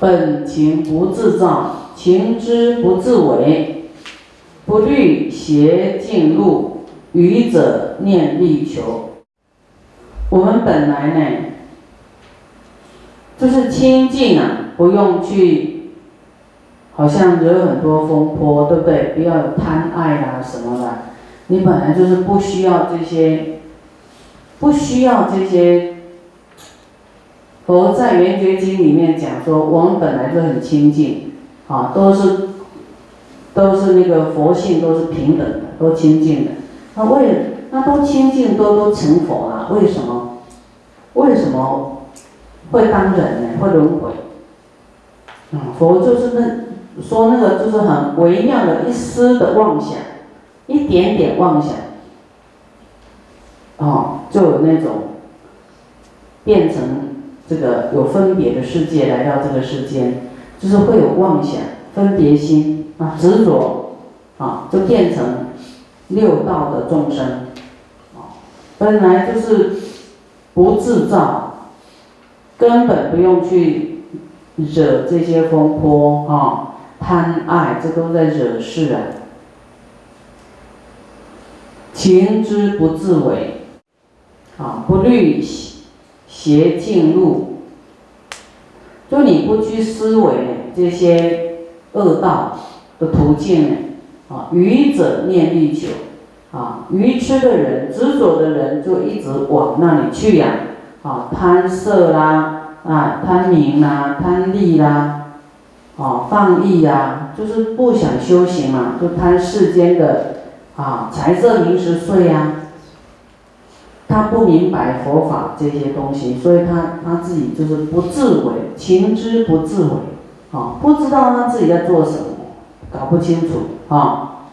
本情不自造，情之不自为，不虑邪径路，愚者念力求。我们本来呢，就是清净啊，不用去，好像惹很多风波，对不对？不要有贪爱啊什么的，你本来就是不需要这些，不需要这些。佛在《圆觉经》里面讲说，我们本来就很清净，啊，都是都是那个佛性，都是平等的，都清净的。那为那都清净，都都成佛了，为什么？为什么会当人呢？会轮回？嗯，佛就是那说那个就是很微妙的一丝的妄想，一点点妄想，哦，就有那种变成。这个有分别的世界来到这个世间，就是会有妄想、分别心啊、执着啊，就变成六道的众生啊。本来就是不自造，根本不用去惹这些风波啊、贪爱，这都在惹事啊。情之不自为啊，不虑。邪径路，就你不去思维这些恶道的途径？啊，愚者念力久，啊，愚痴的人、执着的人就一直往那里去呀，啊，贪色啦，啊，贪名啦，贪利啦，啊，放逸呀，就是不想修行嘛，就贪世间的啊财色名食睡呀。他不明白佛法这些东西，所以他他自己就是不自为，情之不自为，啊，不知道他自己在做什么，搞不清楚啊，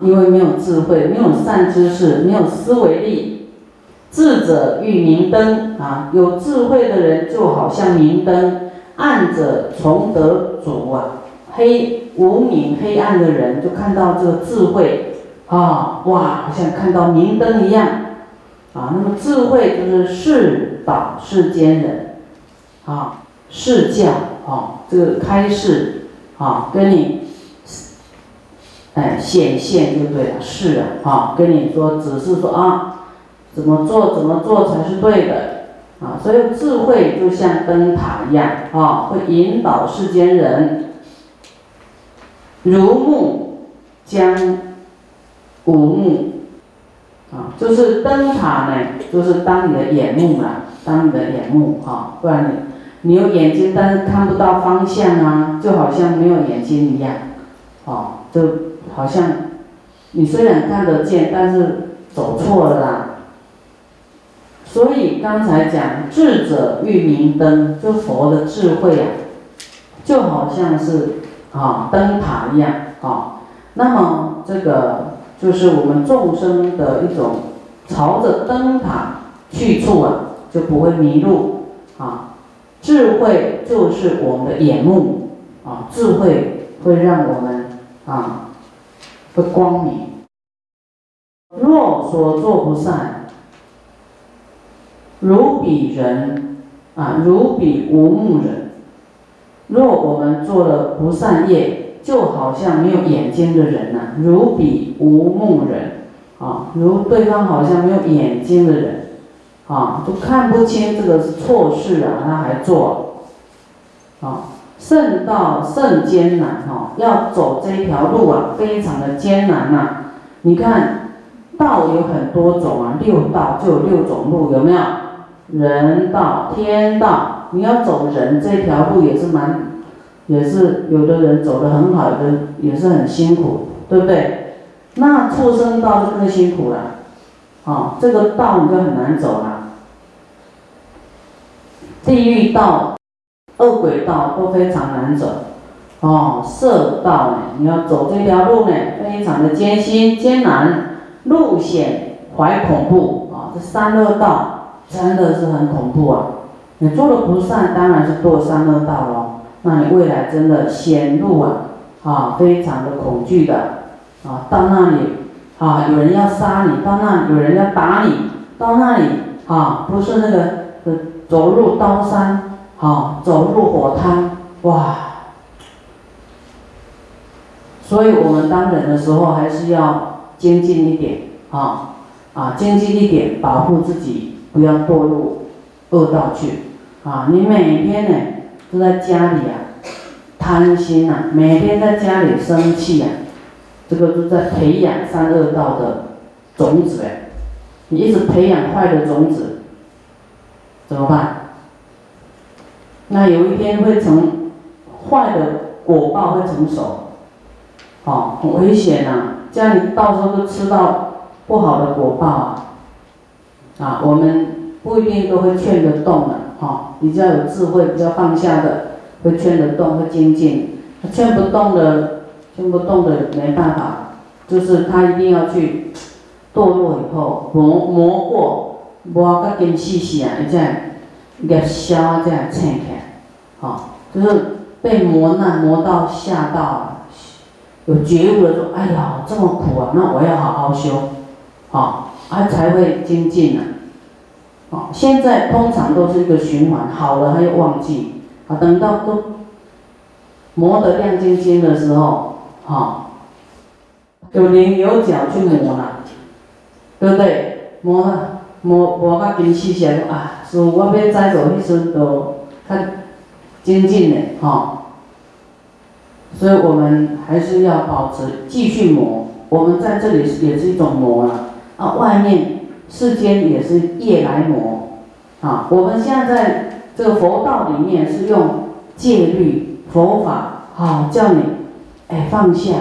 因为没有智慧，没有善知识，没有思维力，智者欲明灯啊，有智慧的人就好像明灯，暗者从得主啊，黑无明黑暗的人就看到这个智慧啊，哇，好像看到明灯一样。啊，那么智慧就是示导世间人，啊，示教啊，这个开示啊，跟你，哎，显现就对了，是啊，啊，跟你说，只是说啊，怎么做怎么做才是对的，啊，所以智慧就像灯塔一样，啊，会引导世间人，如目将无目。啊，就是灯塔呢，就是当你的眼目啦，当你的眼目啊，不然你你有眼睛，但是看不到方向啊，就好像没有眼睛一样，哦，就好像你虽然看得见，但是走错了啦。所以刚才讲智者欲明灯，就佛的智慧啊，就好像是啊灯塔一样啊。那么这个。就是我们众生的一种朝着灯塔去处啊，就不会迷路啊。智慧就是我们的眼目啊，智慧会让我们啊会光明。若所作不善，如彼人啊，如彼无目人。若我们做了不善业。就好像没有眼睛的人呐，如彼无目人，啊，如对方好像没有眼睛的人，啊，都看不清这个是错事啊，他还做，啊，圣道甚艰难哈，要走这一条路啊，非常的艰难呐。你看，道有很多种啊，六道就有六种路，有没有？人道、天道，你要走人这条路也是蛮。也是有的人走得很好，有的也是很辛苦，对不对？那畜生道就更辛苦了，啊，这个道你就很难走了。地狱道、恶鬼道都非常难走，哦，色道呢，你要走这条路呢，非常的艰辛艰难，路险怀恐怖啊，这三恶道真的是很恐怖啊！你做了不善，当然是堕三恶道喽。那你未来真的显露啊，啊，非常的恐惧的，啊，到那里啊，有人要杀你，到那有人要打你，到那里啊，不是那个呃走入刀山，啊，啊，走入火滩，哇！所以我们当人的时候，还是要精进一点，啊啊，精进一点，保护自己，不要堕入恶道去，啊！你每天呢都在家里啊，贪心呐，每天在家里生气呀，这个都在培养三恶道的种子哎，你一直培养坏的种子，怎么办？那有一天会成坏的果报会成熟，哦，很危险呐！这样你到时候都吃到不好的果报啊！啊，我们不一定都会劝得动的，哈，比较有智慧、比较放下的，会劝得动、会精进；劝不动的、劝不动的没办法，就是他一定要去堕落以后磨磨过，磨个根细细啊，这样。业消这样撑开，好，就是被磨难磨到吓到，有觉悟了说，哎呀，这么苦啊，那我要好好修，好，啊才会精进呢，现在通常都是一个循环，好了他又忘记，啊，等到都磨得亮晶晶的时候，好，有棱有角去磨了，对不对？磨了。无无较精细些啊，是我要再做迄阵都看精进的哈，所以我们还是要保持继续磨。我们在这里也是一种磨了啊，外面世间也是业来磨啊。我们现在在这个佛道里面是用戒律佛法，好叫你哎放下，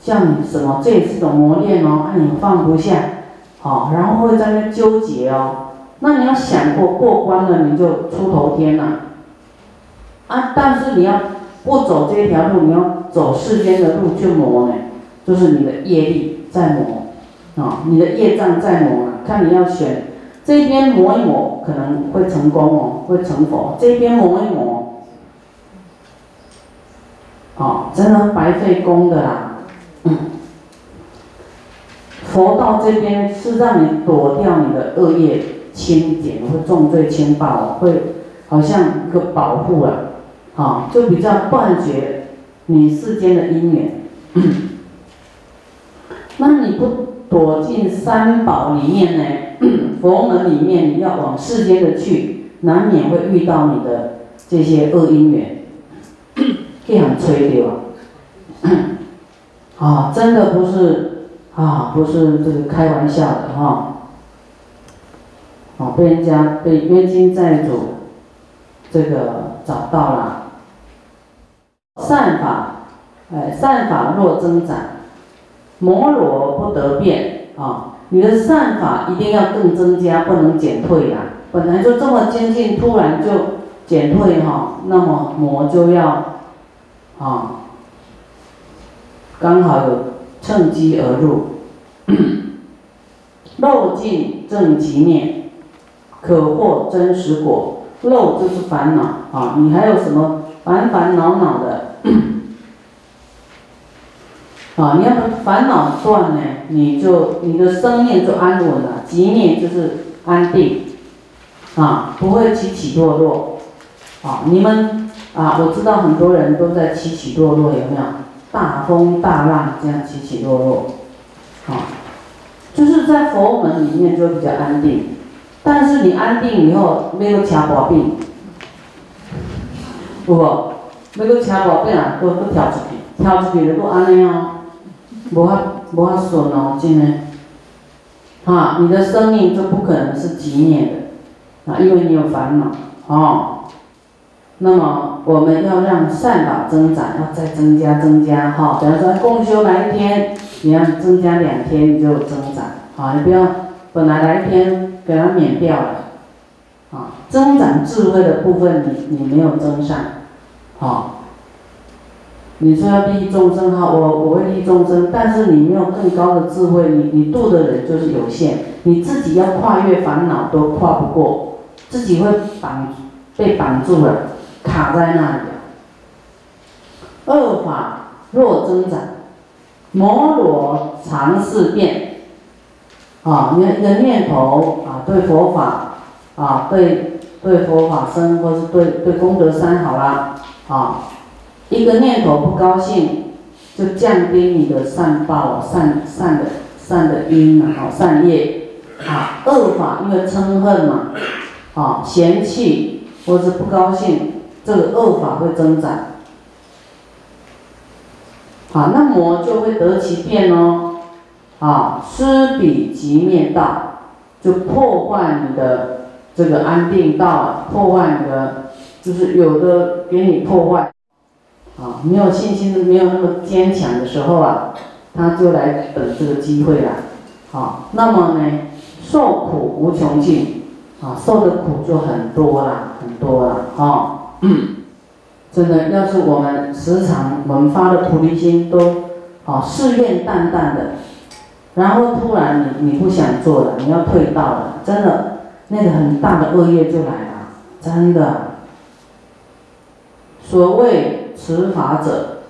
叫你什么？这也是种磨练哦，啊你放不下。好，然后会在那纠结哦。那你要想过过关了，你就出头天了。啊，但是你要不走这条路，你要走世间的路去磨呢，就是你的业力在磨，啊，你的业障在磨了。看你要选这边磨一磨，可能会成功哦，会成佛。这边磨一磨，哦，真的白费功的啦。嗯。佛道这边是让你躲掉你的恶业轻一点，会重罪轻报，会好像一个保护啊，啊，就比较断绝你世间的因缘。那你不躲进三宝里面呢？佛门里面你要往世间的去，难免会遇到你的这些恶因缘，这样吹掉啊，真的不是。啊，不是这个开玩笑的哈！啊，被人家被冤亲债主这个找到了。善法，哎，善法若增长，摩罗不得变啊！你的善法一定要更增加，不能减退呀。本来就这么精进，突然就减退哈，那么魔就要啊，刚好有。趁机而入，漏尽正极灭，可获真实果。漏就是烦恼啊，你还有什么烦烦恼恼的？啊，你要烦恼断呢，你就你的生命就安稳了。极念就是安定，啊，不会起起落落。啊，你们啊，我知道很多人都在起起落落，有没有？大风大浪这样起起落落，啊，就是在佛门里面就比较安定，但是你安定以后没有卡毛病，不不，没有卡毛病啊，都都挑出去，挑出去的都安尼哦，无法无法顺哦，真的，哈，你的生命就不可能是极灭的，啊，因为你有烦恼，哦。那么我们要让善法增长，要再增加增加哈。比方说共修来一天，你要增加两天，你就增长啊。你不要本来来一天给它免掉了啊。增长智慧的部分，你你没有增上，好。你说要利益众生哈，我我会利益众生，但是你没有更高的智慧，你你度的人就是有限，你自己要跨越烦恼都跨不过，自己会绑被绑住了。卡在那里，恶法若增长，摩罗常事变，啊，你的念头啊，对佛法啊，对对佛法僧，或是对对功德山好啦，啊，一个念头不高兴，就降低你的善报、善善的善的因啊，善业。啊，恶法因为嗔恨嘛，啊，嫌弃或是不高兴，这个恶法会增长，好，那魔就会得其便哦，啊，施彼即灭道，就破坏你的。这个安定道破坏你的，就是有的给你破坏，啊，没有信心、没有那么坚强的时候啊，他就来等这个机会了，啊，那么呢，受苦无穷尽，啊，受的苦就很多了，很多了，啊，真的，要是我们时常我们发的菩提心都，啊，誓愿淡淡的，然后突然你你不想做了，你要退道了，真的。那个很大的恶业就来了，真的。所谓持法者，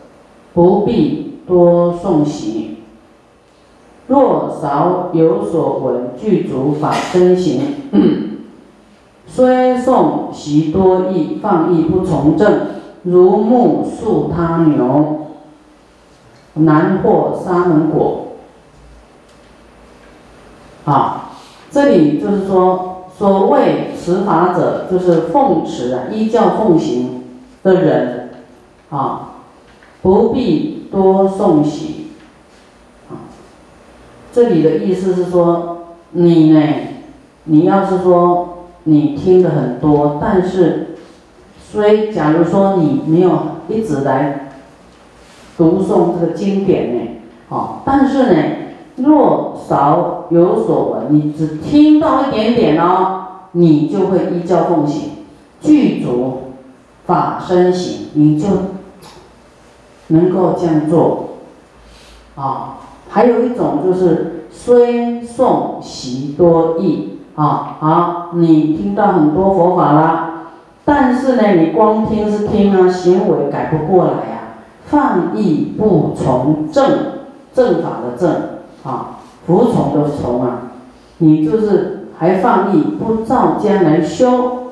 不必多诵习。若少有所闻，具足法身行。虽诵习多义，放逸不从正，如木树他牛，难获沙门果。啊，这里就是说。所谓持法者，就是奉持啊，依教奉行的人，啊，不必多诵习，啊，这里的意思是说，你呢，你要是说你听的很多，但是，虽假如说你没有一直来读诵这个经典呢，啊，但是呢。若少有所闻，你只听到一点点哦，你就会依教奉行，具足法身行，你就能够这样做。啊。还有一种就是虽诵习多义啊，好，你听到很多佛法啦，但是呢，你光听是听啊，行为改不过来呀，放逸不从正正法的正。啊，服从的从啊，你就是还放逸，不照将来修，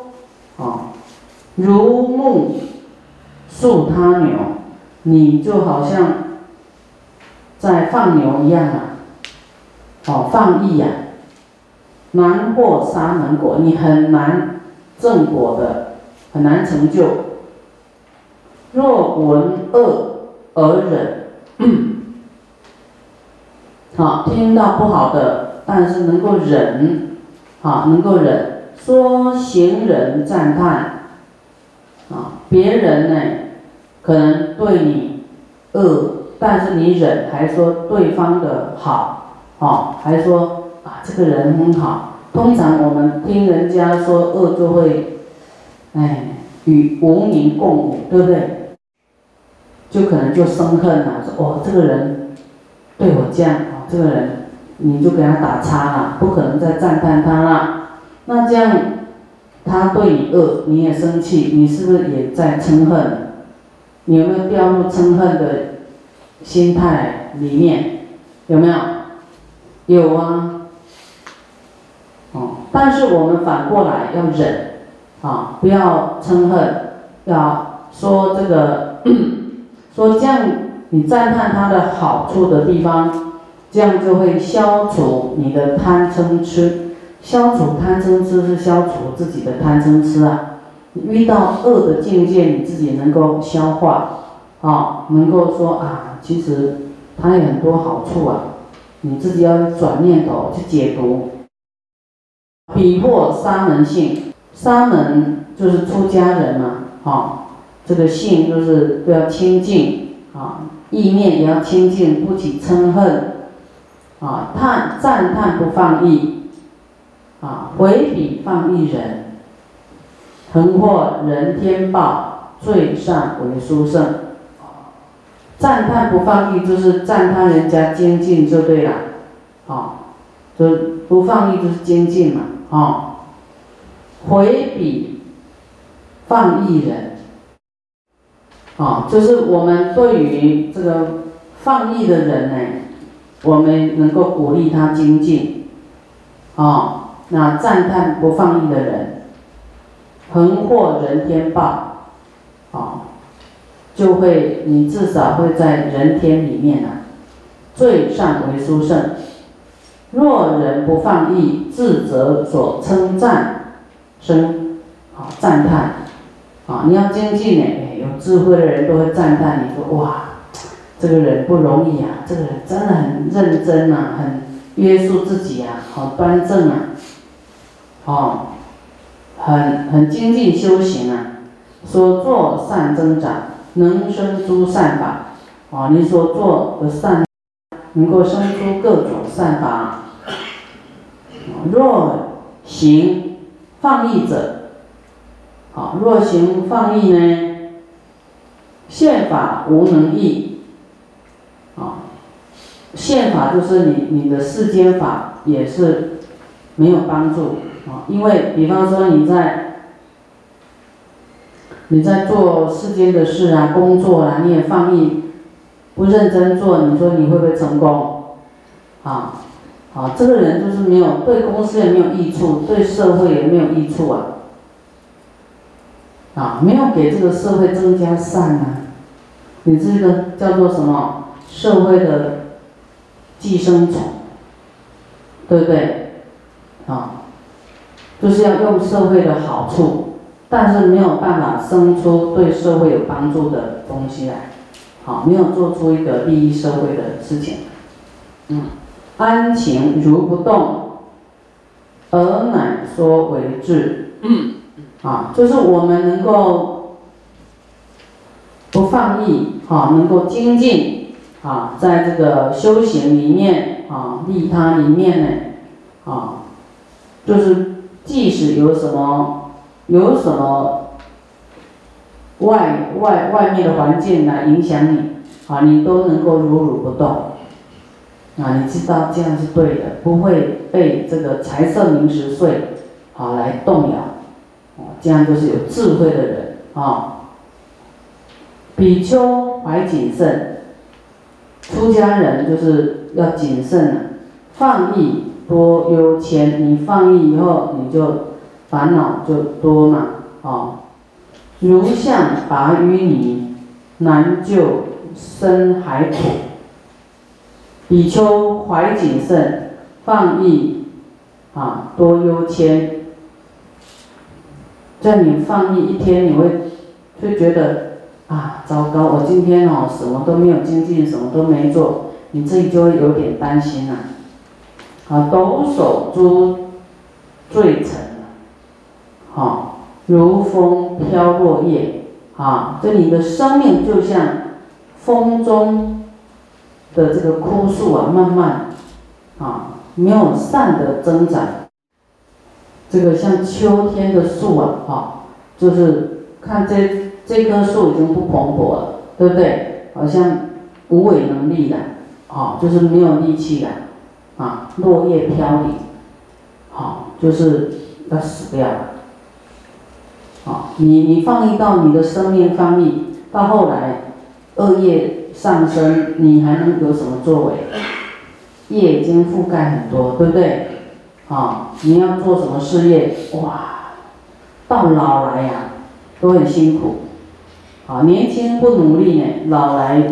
啊，如木塑他牛，你就好像在放牛一样啊，哦，放逸呀，难获沙门果，你很难正果的，很难成就。若闻恶而忍。好，听到不好的，但是能够忍，好，能够忍。说行人赞叹，啊，别人呢，可能对你恶，但是你忍，还说对方的好，哦，还说啊，这个人很好。通常我们听人家说恶，就会，哎，与无名共舞，对不对？就可能就生恨了，说哦，这个人对我这样。哦这个人，你就给他打叉了，不可能再赞叹他了。那这样，他对你恶，你也生气，你是不是也在嗔恨？你有没有掉入嗔恨的心态里面？有没有？有啊。哦，但是我们反过来要忍，啊，不要嗔恨，要说这个，说这样，你赞叹他的好处的地方。这样就会消除你的贪嗔痴，消除贪嗔痴是消除自己的贪嗔痴啊。遇到恶的境界，你自己能够消化，啊，能够说啊，其实它有很多好处啊，你自己要转念头去解读。比破三门性，三门就是出家人嘛，啊，这个性就是都要清净啊，意念也要清净，不起嗔恨。啊，叹赞叹不放逸，啊，回彼放逸人，横获人天报，最善为殊胜。赞叹不放逸就是赞叹人家精进就对了，啊，就不放逸就是精进嘛，啊，回彼放逸人，啊，就是我们对于这个放逸的人呢。我们能够鼓励他精进，啊，那赞叹不放逸的人，横获人天报，啊，就会你至少会在人天里面啊，最上为殊胜。若人不放逸，自责所称赞，生啊赞叹，啊你要精进呢，有智慧的人都会赞叹你说哇，这个人不容易啊，这个人真的很认真呐，很约束自己啊，好端正啊，哦，很很精进修行啊，所作善增长，能生诸善法，啊你所做的善。能够生出各种善法。若行放逸者，好，若行放逸呢？宪法无能易，啊，宪法就是你你的世间法也是没有帮助因为比方说你在你在做世间的事啊，工作啊，你也放逸。不认真做，你说你会不会成功？啊，好，这个人就是没有对公司也没有益处，对社会也没有益处啊，啊，没有给这个社会增加善啊，你这个叫做什么？社会的寄生虫，对不对？啊，就是要用社会的好处，但是没有办法生出对社会有帮助的东西来。好，没有做出一个利益社会的事情。嗯，安情如不动，而乃说为智。嗯，啊，就是我们能够不放逸，啊，能够精进，啊，在这个修行里面，啊，利他里面呢，啊，就是即使有什么，有什么。外外外面的环境来影响你，啊，你都能够如如不动，啊，你知道这样是对的，不会被这个财色名食睡，啊来动摇，哦，这样就是有智慧的人，啊。比丘怀谨慎，出家人就是要谨慎了，放逸多忧谦，你放逸以后，你就烦恼就多嘛，啊。如象拔淤泥，难救深海苦。比丘怀谨慎，放逸，啊，多忧谦。在你放逸一天，你会就觉得啊，糟糕，我今天哦什么都没有精进，什么都没做，你自己就会有点担心了。啊，抖擞诸罪尘，好。如风飘落叶，啊，这你的生命就像风中的这个枯树啊，慢慢啊没有善的增长。这个像秋天的树啊，哈，就是看这这棵树已经不蓬勃了，对不对？好像无为能力的，啊，就是没有力气了，啊，落叶飘零，好，就是要死掉了。好你你放逸到你的生命放逸，到后来恶业上升，你还能有什么作为？业已经覆盖很多，对不对？啊，你要做什么事业？哇，到老来呀，都很辛苦。啊，年轻不努力呢，老来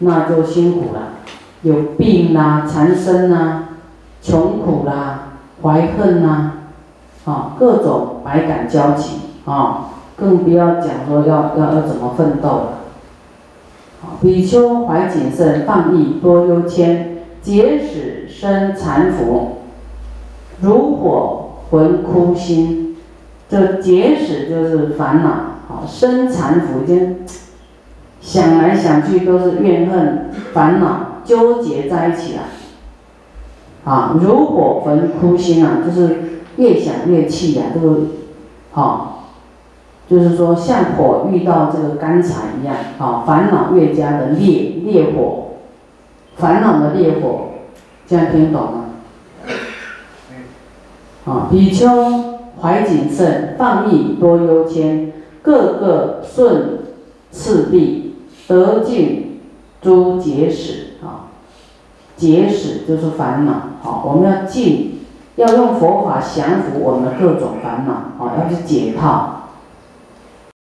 那就辛苦了，有病啦、缠身啦、穷苦啦、怀恨啦，啊，各种百感交集。啊，更不要讲说要要要怎么奋斗了。比丘怀谨慎，放逸多忧谦，结使生残腐，如火焚枯心。这结使就是烦恼，啊，生残腐，间想来想去都是怨恨、烦恼纠结在一起了。啊，如火焚枯心啊，就是越想越气呀，这个，好。就是说，像火遇到这个干柴一样，啊，烦恼越加的烈烈火，烦恼的烈火，这样听懂吗？啊，比丘怀谨慎，放逸多忧谦，个个顺次第，得尽诸结使，结使就是烦恼，好，我们要尽要用佛法降服我们各种烦恼好，要去解套。